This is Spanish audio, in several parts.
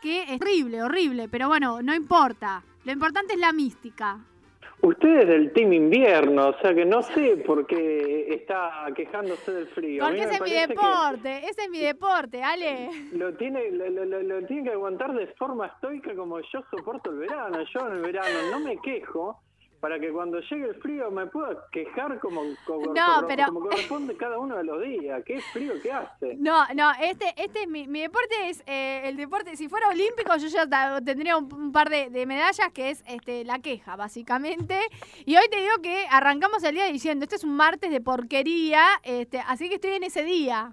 que es horrible, horrible, pero bueno, no importa. Lo importante es la mística. Usted es del Team Invierno, o sea que no sé por qué está quejándose del frío. Porque ese es mi deporte, ese es mi deporte, Ale. Lo tiene, lo, lo, tiene que aguantar de forma estoica como yo soporto el verano. Yo en el verano no me quejo, para que cuando llegue el frío me pueda quejar como, como, corresponde cada uno de los días. ¿Qué frío que hace? No, no, este, este es mi, mi deporte es eh, el deporte, si fuera olímpico yo ya tendría un, par de, medallas que es este la queja, básicamente. Y hoy te digo que arrancamos el día diciendo, este es un martes de porquería, este, así que estoy en ese día.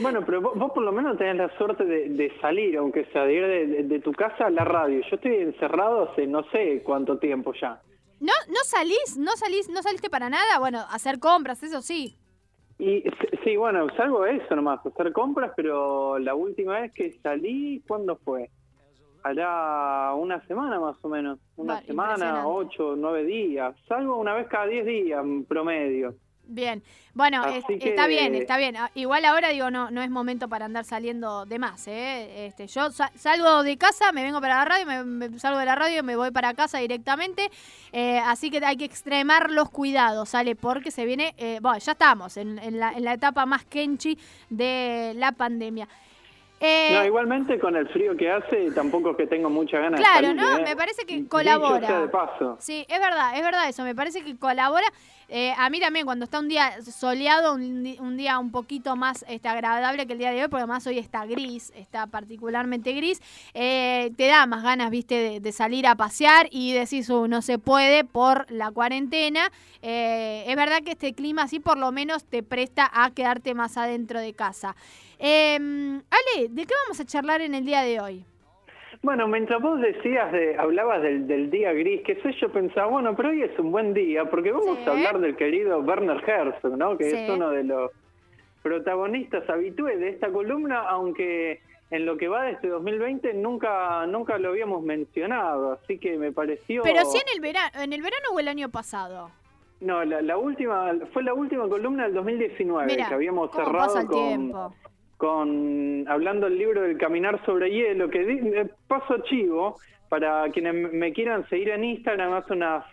Bueno, pero vos, por lo menos tenés la suerte de, salir, aunque sea de ir de, de, tu casa a la radio. Yo estoy encerrado hace no sé cuánto tiempo ya. ¿No, ¿No salís? ¿No salís? ¿No saliste para nada? Bueno, hacer compras, eso sí. Y sí, bueno, salgo eso nomás, hacer compras, pero la última vez que salí, ¿cuándo fue? Hará una semana más o menos, una semana, ocho, nueve días. Salgo una vez cada diez días en promedio. Bien, bueno, está bien, está bien. Ah, igual ahora digo, no, no es momento para andar saliendo de más. ¿eh? Este, yo salgo de casa, me vengo para la radio, me, salgo de la radio, me voy para casa directamente. Eh, así que hay que extremar los cuidados, ¿sale? Porque se viene, eh, bueno, ya estamos en, la, en la etapa más kenchi de la pandemia. Eh, no, igualmente con el frío que hace, tampoco que tengo mucha ganas claro, de Claro, ¿no? ¿eh? Me parece que colabora. Sí, es verdad, es verdad eso. Me parece que colabora. Eh, a mí también, cuando está un día soleado, un, día un poquito más este, agradable que el día de hoy, porque además hoy está gris, está particularmente gris, te da más ganas, viste, de, salir a pasear y decís, uh, no se puede por la cuarentena. es verdad que este clima así por lo menos te presta a quedarte más adentro de casa. Eh, Ale, ¿de qué vamos a charlar en el día de hoy? Bueno, mientras vos decías, de, hablabas del, día gris, que sé yo pensaba, bueno, pero hoy es un buen día, porque vamos a hablar del querido Werner Herzog, ¿no? Que es uno de los protagonistas habituales de esta columna, aunque en lo que va de este 2020 nunca nunca lo habíamos mencionado, así que me pareció... Pero sí en el verano, en el verano o el año pasado. No, la, última fue la última columna del 2019 que habíamos cerrado con con hablando del libro del caminar sobre hielo, que eh, paso chivo para quienes me quieran seguir en Instagram hace unas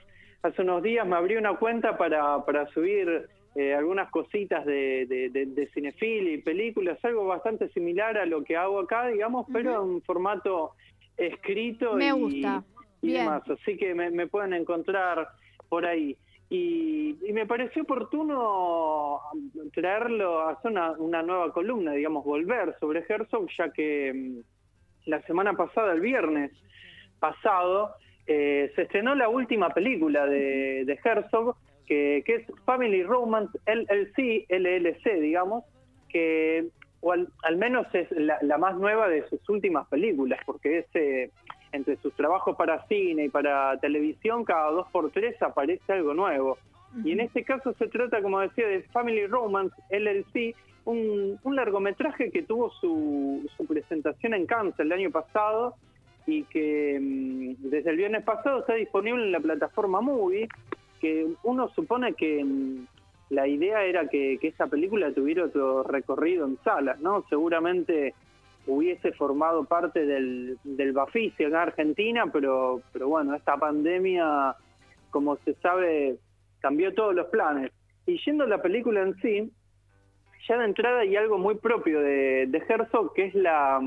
hace unos días me abrí una cuenta para, para subir eh, algunas cositas de, de, cinefil y películas, algo bastante similar a lo que hago acá, digamos, pero en formato escrito me y, gusta. y demás. Así que me pueden encontrar por ahí. Y, me pareció oportuno traerlo, hacer una, una nueva columna, digamos, volver sobre Herzog, ya que mm, la semana pasada, el viernes pasado, eh, se estrenó la última película de, de Herzog, que, que, es Family Romance LLC, LLC, digamos, que o al, menos es la, la, más nueva de sus últimas películas, porque es eh, entre sus trabajos para cine y para televisión, cada dos por tres aparece algo nuevo. Y en este caso se trata, como decía, de Family Romance LLC, un, un largometraje que tuvo su, su presentación en Cannes el año pasado y que mm, desde el viernes pasado está disponible en la plataforma Movie, que uno supone que mm, la idea era que, que esa película tuviera otro recorrido en salas, ¿no? Seguramente hubiese formado parte del, del Bafisi en Argentina, pero, pero bueno, esta pandemia, como se sabe, cambió todos los planes. Y yendo a la película en sí, ya de entrada hay algo muy propio de, de Herzog, que es la,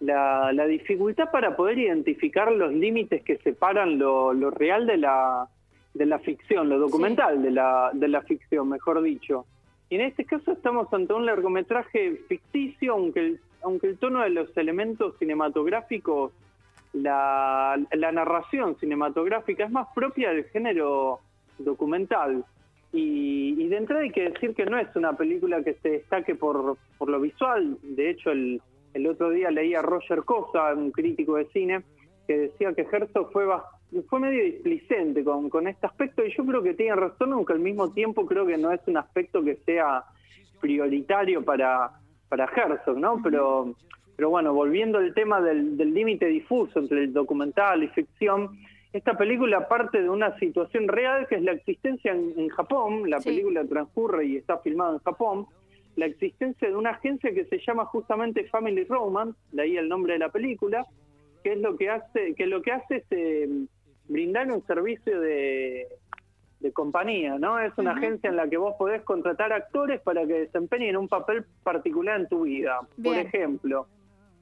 la, la, dificultad para poder identificar los límites que separan lo, lo real de la, de la ficción, lo documental de, la, de la ficción, mejor dicho. Y en este caso estamos ante un largometraje ficticio, aunque el aunque el tono de los elementos cinematográficos, la, narración cinematográfica es más propia del género documental. Y, de entrada hay que decir que no es una película que se destaque por, por lo visual. De hecho, el, el otro día leí a Roger Cosa, un crítico de cine, que decía que Herzog fue, fue medio displicente con, con este aspecto. Y yo creo que tiene razón, aunque al mismo tiempo creo que no es un aspecto que sea prioritario para, para Herzog, ¿no? Pero, pero bueno, volviendo al tema del límite difuso entre el documental y ficción, esta película parte de una situación real que es la existencia en, Japón, la película transcurre y está filmada en Japón, la existencia de una agencia que se llama justamente Family Roman, de ahí el nombre de la película, que es lo que hace, que lo que hace es eh, brindar un servicio de, de compañía, ¿no? Es una agencia en la que vos podés contratar actores para que desempeñen un papel particular en tu vida. Por ejemplo,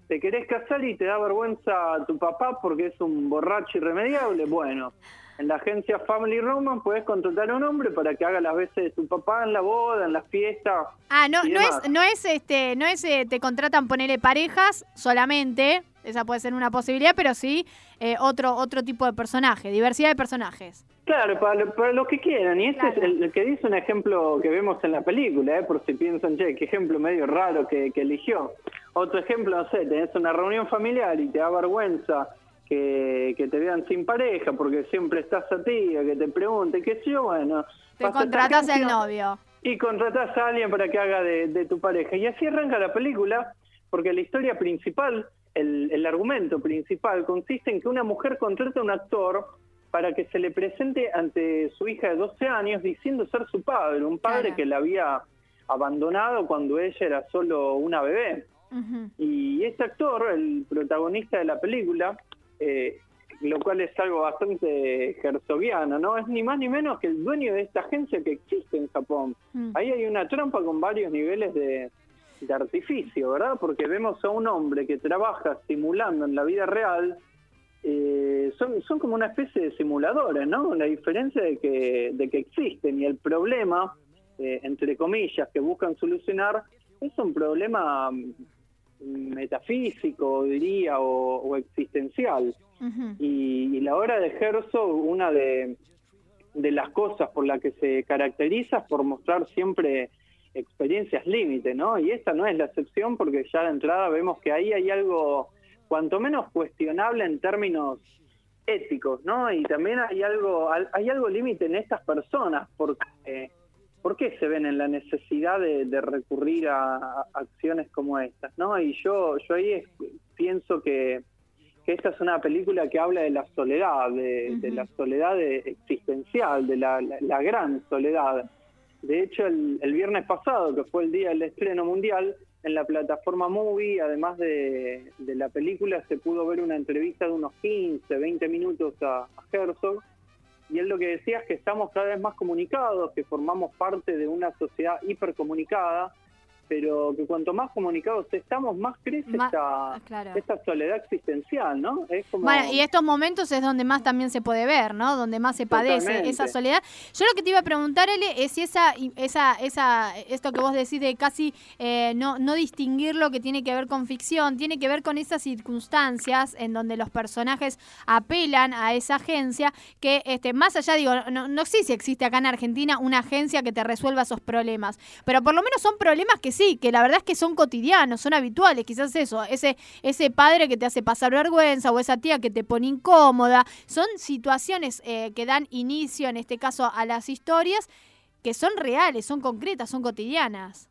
te querés casar y te da vergüenza a tu papá porque es un borracho irremediable, bueno, en la agencia Family Roman puedes contratar a un hombre para que haga las veces de tu papá en la boda, en la fiesta. Ah, no, no es, no es este, no es eh, te contratan ponerle parejas solamente, esa puede ser una posibilidad, pero sí eh, otro, otro tipo de personaje, diversidad de personajes. Claro, para, para los que quieran, y este es el, que dice un ejemplo que vemos en la película, eh, por si piensan, che, qué ejemplo medio raro que, que eligió. Otro ejemplo, no sé, tenés una reunión familiar y te da vergüenza que, te vean sin pareja porque siempre estás a ti, que te pregunte, qué sé yo, bueno. Te contratas el novio. Y contratas a alguien para que haga de, tu pareja. Y así arranca la película, porque la historia principal, el, el argumento principal, consiste en que una mujer contrata a un actor para que se le presente ante su hija de 12 años diciendo ser su padre, un padre que la había abandonado cuando ella era solo una bebé. Y este actor, el protagonista de la película, eh, lo cual es algo bastante herzogiano, ¿no? Es ni más ni menos que el dueño de esta agencia que existe en Japón. Mm. Ahí hay una trampa con varios niveles de, artificio, ¿verdad? Porque vemos a un hombre que trabaja simulando en la vida real, eh, son, son como una especie de simuladores, ¿no? La diferencia de que, de que existen y el problema, eh, entre comillas, que buscan solucionar, es un problema metafísico, diría, o, existencial. y, la obra de Herzog, una de, de las cosas por las que se caracteriza es por mostrar siempre experiencias límite, ¿no? Y esta no es la excepción porque ya de entrada vemos que ahí hay algo cuanto menos cuestionable en términos éticos, ¿no? Y también hay algo hay algo límite en estas personas porque ¿por qué se ven en la necesidad de, recurrir a, acciones como estas? ¿no? Y yo, yo ahí pienso que, esta es una película que habla de la soledad, de, la soledad existencial, de la, gran soledad. De hecho, el, viernes pasado, que fue el día del estreno mundial, en la plataforma Movie, además de, la película, se pudo ver una entrevista de unos 15, 20 minutos a Herzog, y él lo que decía es que estamos cada vez más comunicados, que formamos parte de una sociedad hipercomunicada pero que cuanto más comunicados estamos, más crece esta, esta, soledad existencial, ¿no? Es como... Bueno, y estos momentos es donde más también se puede ver, ¿no? Donde más se padece esa soledad. Yo lo que te iba a preguntar, Ele, es si esa, esa, esa, esto que vos decís de casi eh, no, no distinguir lo que tiene que ver con ficción, tiene que ver con esas circunstancias en donde los personajes apelan a esa agencia, que este, más allá, digo, no, no sé si existe acá en Argentina una agencia que te resuelva esos problemas, pero por lo menos son problemas que sí sí, que la verdad es que son cotidianos, son habituales, quizás eso, ese, ese padre que te hace pasar vergüenza o esa tía que te pone incómoda, son situaciones eh, que dan inicio, en este caso, a las historias que son reales, son concretas, son cotidianas.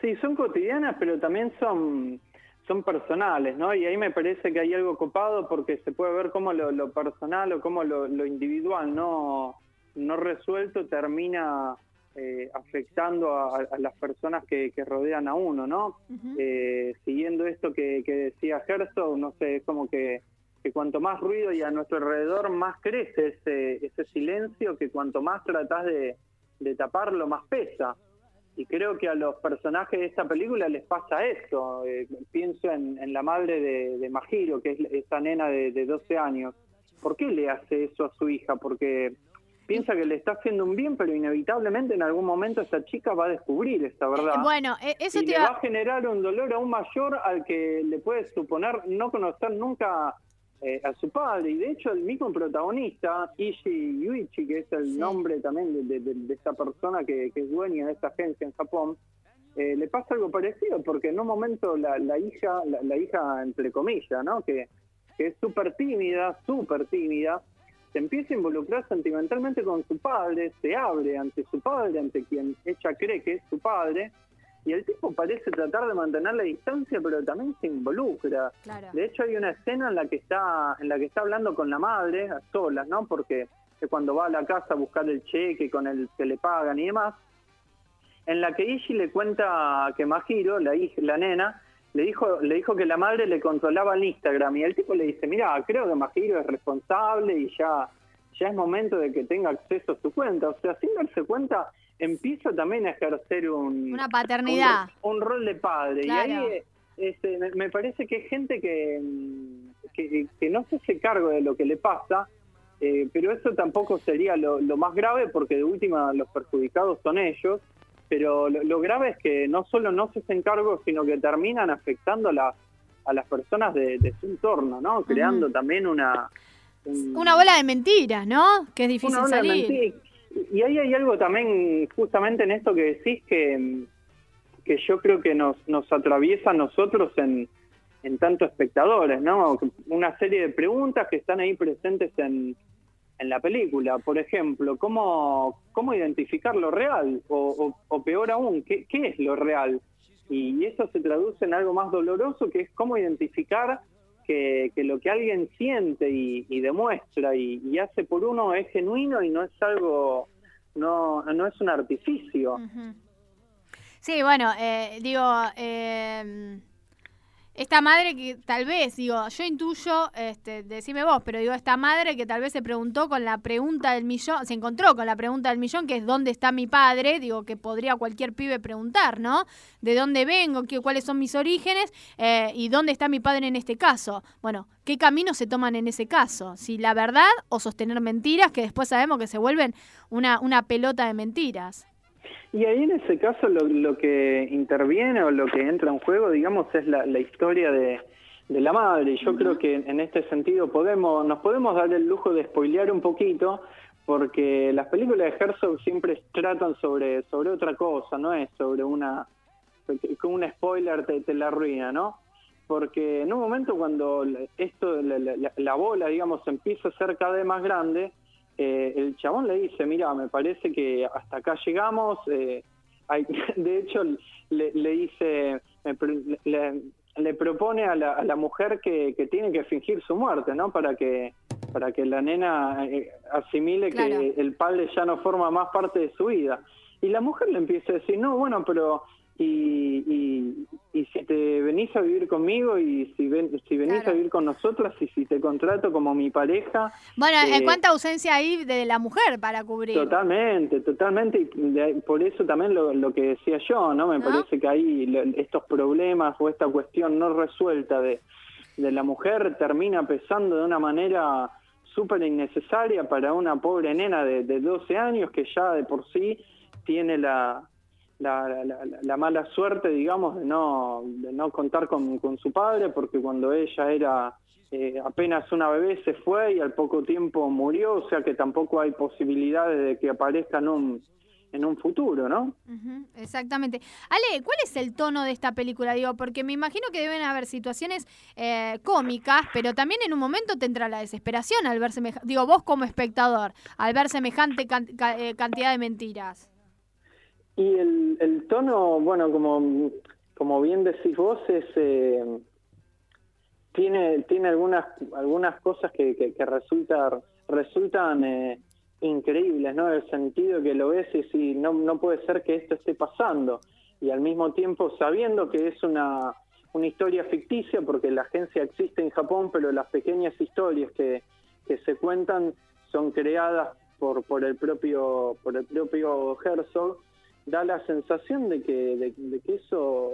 Sí, son cotidianas, pero también son son personales, ¿no? Y ahí me parece que hay algo copado porque se puede ver cómo lo, personal o cómo lo, lo individual no, no resuelto termina eh, afectando a, las personas que, rodean a uno, ¿no? Eh, siguiendo esto que, decía Herzog, no sé, es como que, cuanto más ruido y a nuestro alrededor más crece ese, ese silencio, que cuanto más tratás de, taparlo, más pesa. Y creo que a los personajes de esta película les pasa esto. Eh, pienso en, la madre de, de Majiro, que es esa nena de, de 12 años. ¿Por qué le hace eso a su hija? Porque piensa que le está haciendo un bien, pero inevitablemente en algún momento esa chica va a descubrir esta verdad. Bueno, e-, eso y te va... a generar un dolor aún mayor al que le puede suponer no conocer nunca eh, a su padre. Y de hecho, el mismo protagonista, Ishi Yuichi, que es el nombre también de, de, esta persona que, es dueña de esta agencia en Japón, eh, le pasa algo parecido, porque en un momento la, la hija, la, hija entre comillas, ¿no? que, que es súper tímida, súper tímida, se empieza a involucrar sentimentalmente con su padre, se abre ante su padre, ante quien ella cree que es su padre, y el tipo parece tratar de mantener la distancia, pero también se involucra. De hecho, hay una escena en la que está en la que está hablando con la madre a solas, ¿no? Porque cuando va a la casa a buscar el cheque con el que le pagan y demás, en la que Ishi le cuenta que Majiro, la, la nena, le dijo, le dijo que la madre le controlaba el Instagram y el tipo le dice, mira, creo que Majiro es responsable y ya, ya es momento de que tenga acceso a su cuenta. O sea, sin darse cuenta, empieza también a ejercer un... Una paternidad. Un, rol de padre. Y ahí este, me parece que hay gente que, que, que, no se hace cargo de lo que le pasa, eh, pero eso tampoco sería lo, lo más grave porque de última los perjudicados son ellos pero lo, grave es que no solo no se hacen cargo, sino que terminan afectando a, a las personas de, su entorno, ¿no? Creando también una... una bola de mentiras, ¿no? Que es difícil salir. Y ahí hay algo también, justamente en esto que decís, que, que yo creo que nos, nos atraviesa a nosotros en, en tanto espectadores, ¿no? Una serie de preguntas que están ahí presentes en, en la película. Por ejemplo, ¿cómo, cómo identificar lo real? O, peor aún, ¿qué, es lo real? Y, eso se traduce en algo más doloroso, que es cómo identificar que, lo que alguien siente y, demuestra y, hace por uno es genuino y no es algo, no, no es un artificio. Sí, bueno, eh, digo... Eh esta madre que tal vez, digo, yo intuyo, este, decime vos, pero digo, esta madre que tal vez se preguntó con la pregunta del millón, se encontró con la pregunta del millón, que es ¿dónde está mi padre? Digo, que podría cualquier pibe preguntar, ¿no? ¿De dónde vengo? Qué, ¿Cuáles son mis orígenes? Eh, ¿Y dónde está mi padre en este caso? Bueno, ¿qué caminos se toman en ese caso? ¿Si la verdad o sostener mentiras que después sabemos que se vuelven una, una pelota de mentiras? Y ahí en ese caso lo, que interviene o lo que entra en juego, digamos, es la, historia de, la madre. Y yo creo que en este sentido podemos nos podemos dar el lujo de spoilear un poquito, porque las películas de Herzog siempre tratan sobre, sobre otra cosa, no es sobre una... con un spoiler te, te la arruina, ¿no? Porque en un momento cuando esto, la, la bola, digamos, empieza a ser cada vez más grande, eh, el chabón le dice, mira, me parece que hasta acá llegamos, eh, de hecho le, dice, le, propone a la, a la mujer que, que, tiene que fingir su muerte, ¿no? Para que para que la nena eh, asimile que el padre ya no forma más parte de su vida. Y la mujer le empieza a decir, no, bueno, pero y, y, si te venís a vivir conmigo y si, ven, si venís a vivir con nosotras y si te contrato como mi pareja... Bueno, ¿en eh, cuánta ausencia hay de la mujer para cubrir? Totalmente, totalmente. Y por eso también lo, lo que decía yo, ¿no? Me parece que ahí estos problemas o esta cuestión no resuelta de, de la mujer termina pesando de una manera súper innecesaria para una pobre nena de, de 12 años que ya de por sí tiene la la, la, mala suerte, digamos, de no, de no contar con, con su padre, porque cuando ella era eh, apenas una bebé se fue y al poco tiempo murió, o sea que tampoco hay posibilidades de que aparezca en un, en un futuro, ¿no? exactamente. Ale, ¿cuál es el tono de esta película? Digo, porque me imagino que deben haber situaciones eh, cómicas, pero también en un momento te entra la desesperación al ver digo, vos como espectador, al ver semejante eh, cantidad de mentiras. Y el, el tono, bueno, como, como bien decís vos, es, eh, tiene, tiene algunas, algunas cosas que, que, resulta, resultan eh, increíbles, ¿no? El sentido que lo ves y si no, no puede ser que esto esté pasando. Y al mismo tiempo sabiendo que es una, una historia ficticia, porque la agencia existe en Japón, pero las pequeñas historias que, que se cuentan son creadas por, por el propio por el propio Herzog da la sensación de que, de, que eso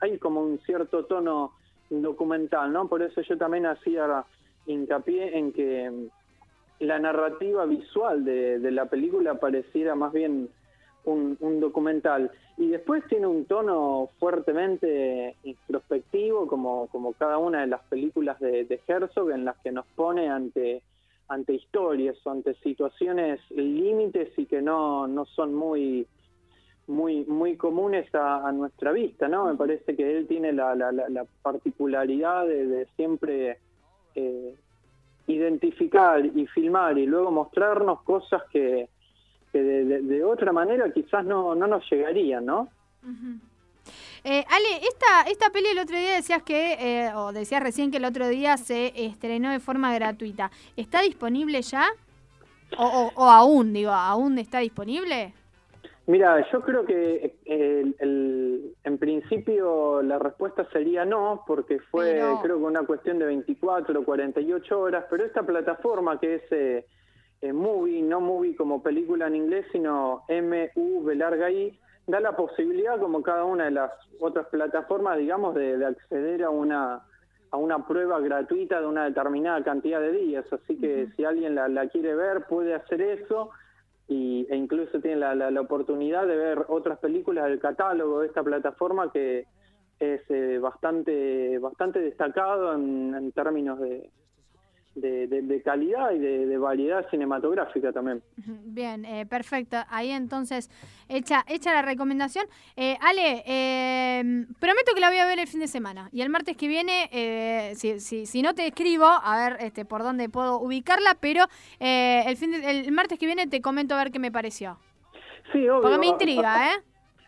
hay como un cierto tono documental, ¿no? Por eso yo también hacía hincapié en que la narrativa visual de, de la película pareciera más bien un, un, documental. Y después tiene un tono fuertemente introspectivo, como, como cada una de las películas de, de Herzog, en las que nos pone ante ante historias o ante situaciones límites y que no, no son muy muy muy comunes a, nuestra vista, ¿no? Me parece que él tiene la, la, particularidad de, siempre eh, identificar y filmar y luego mostrarnos cosas que, de, otra manera quizás no, no nos llegarían, ¿no? eh, Ale, esta, esta peli el otro día decías que, eh, o decías recién que el otro día se estrenó de forma gratuita. ¿Está disponible ya? O, o aún, digo, ¿aún está disponible? Mira, yo creo que en principio la respuesta sería no, porque fue creo que una cuestión de 24 o 48 horas, pero esta plataforma que es eh, eh, Movie, no Movie como película en inglés, sino M-U-V larga I, da la posibilidad, como cada una de las otras plataformas, digamos, de, acceder a una a una prueba gratuita de una determinada cantidad de días. Así que si alguien la, la quiere ver, puede hacer eso y, e incluso tiene la, la, oportunidad de ver otras películas del catálogo de esta plataforma que es eh, bastante bastante destacado en términos de, de, calidad y de, variedad cinematográfica también. Bien, eh, perfecto. Ahí entonces, hecha, hecha la recomendación. Eh, Ale, eh, prometo que la voy a ver el fin de semana. Y el martes que viene, eh, si, si, si, no te escribo, a ver este, por dónde puedo ubicarla, pero el, fin el martes que viene te comento a ver qué me pareció. Sí, obvio. Porque me intriga, ¿eh?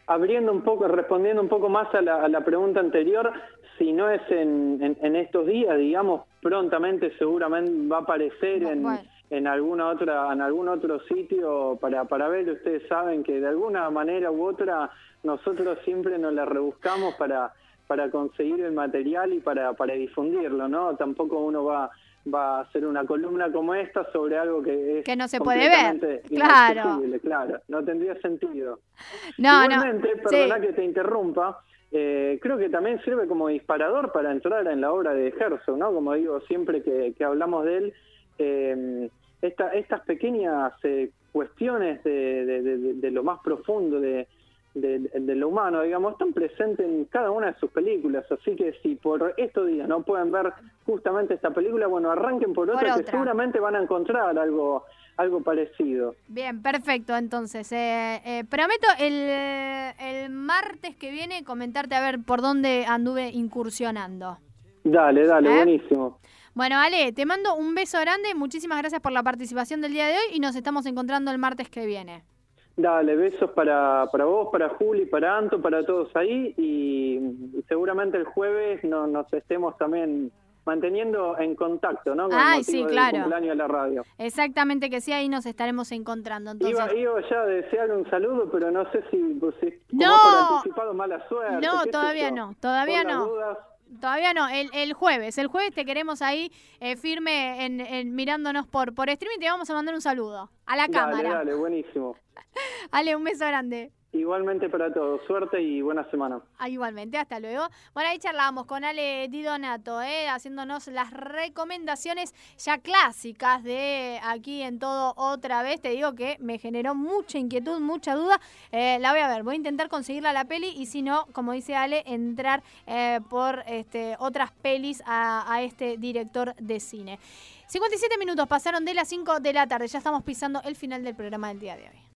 Abriendo un poco, respondiendo un poco más a la, a la pregunta anterior, si no es en, en, estos días, digamos, prontamente seguramente va a aparecer en, en alguna otra en algún otro sitio para, para ver. Ustedes saben que de alguna manera u otra nosotros siempre nos la rebuscamos para, para conseguir el material y para, para difundirlo, ¿no? Tampoco uno va va a hacer una columna como esta sobre algo que es que no se puede ver. claro. claro. No tendría sentido. No Igualmente, no perdona que te interrumpa eh, creo que también sirve como disparador para entrar en la obra de Herzog, ¿no? Como digo, siempre que, hablamos de él, eh, estas pequeñas eh, cuestiones de, lo más profundo de, lo humano, digamos, están presentes en cada una de sus películas. Así que si por estos días no pueden ver justamente esta película, bueno, arranquen por otra, que seguramente van a encontrar algo algo parecido. Bien, perfecto. Entonces, eh, eh, prometo el, el martes que viene comentarte a ver por dónde anduve incursionando. Dale, dale, ¿Eh? buenísimo. Bueno, Ale, te mando un beso grande. Muchísimas gracias por la participación del día de hoy y nos estamos encontrando el martes que viene. Dale, besos para, para vos, para Juli, para Anto, para todos ahí y, seguramente el jueves no, nos estemos también manteniendo en contacto, ¿no? Con Ay, sí, claro. cumpleaños de la radio. Exactamente que sí, ahí nos estaremos encontrando. Entonces... Iba, iba ya a desearle un saludo, pero no sé si, pues, no. por anticipado mala suerte. No, todavía no, todavía no. Todavía no, el, el, jueves. El jueves te queremos ahí eh, firme en, mirándonos por, por streaming. Te vamos a mandar un saludo a la cámara. Dale, buenísimo. Ale, un beso grande. Igualmente para todos, suerte y buena semana. Ah, igualmente, hasta luego. Bueno, ahí charlamos con Ale Di Donato, ¿eh? haciéndonos las recomendaciones ya clásicas de aquí en todo otra vez. Te digo que me generó mucha inquietud, mucha duda. Eh, la voy a ver, voy a intentar conseguirla la peli y si no, como dice Ale, entrar eh, por este, otras pelis a, a este director de cine. 57 minutos pasaron de las 5 de la tarde, ya estamos pisando el final del programa del día de hoy.